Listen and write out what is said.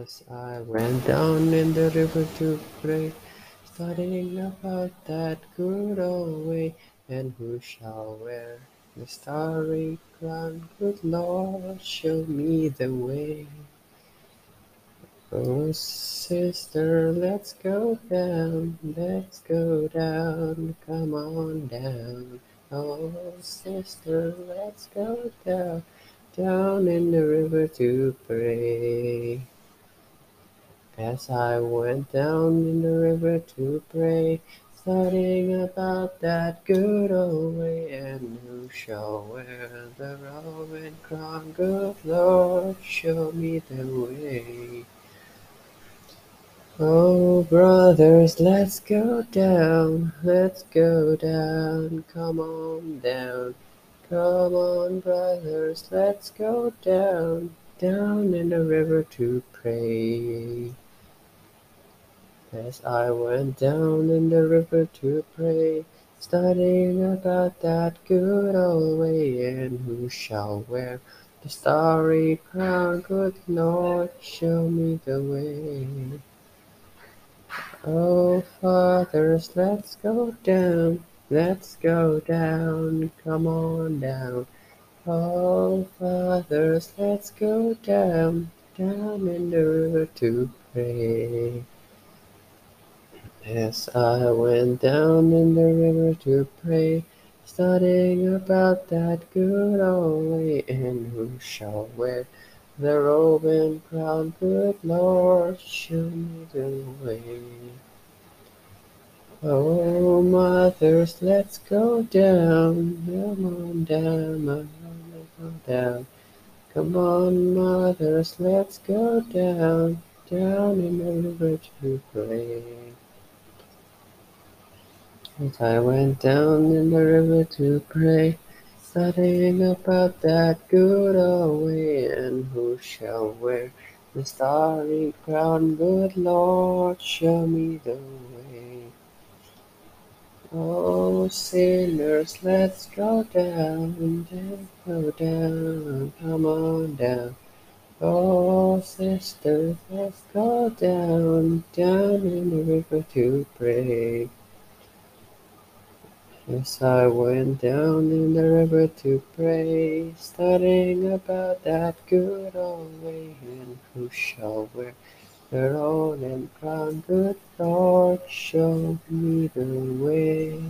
As I went down in the river to pray, studying about that good old way, and who shall wear the starry crown? Good Lord, show me the way. Oh, sister, let's go down, let's go down, come on down. Oh, sister, let's go down, down in the river to pray. As I went down in the river to pray, studying about that good old way, and who shall wear the Roman crown? Good Lord, show me the way. Oh, brothers, let's go down, let's go down, come on down. Come on, brothers, let's go down, down in the river to pray. As I went down in the river to pray, studying about that good old way, and who shall wear the starry crown? Good Lord, show me the way. Oh, fathers, let's go down, let's go down, come on down. Oh, fathers, let's go down, down in the river to pray. As I went down in the river to pray, studying about that good old way, and who shall wear the robe and crown? Good Lord, show me the way. Oh, mothers, let's go down, come on down, let's go down. Come on, mothers, let's go down, down in the river to pray. As I went down in the river to pray, studying about that good old way, and who shall wear the starry crown? Good Lord, show me the way. Oh, sinners, let's go down, let's go down, come on down. Oh, sisters, let's go down, down in the river to pray. As I went down in the river to pray, studying about that good old way, and who shall wear the robe and crown? Good Lord, show me the way.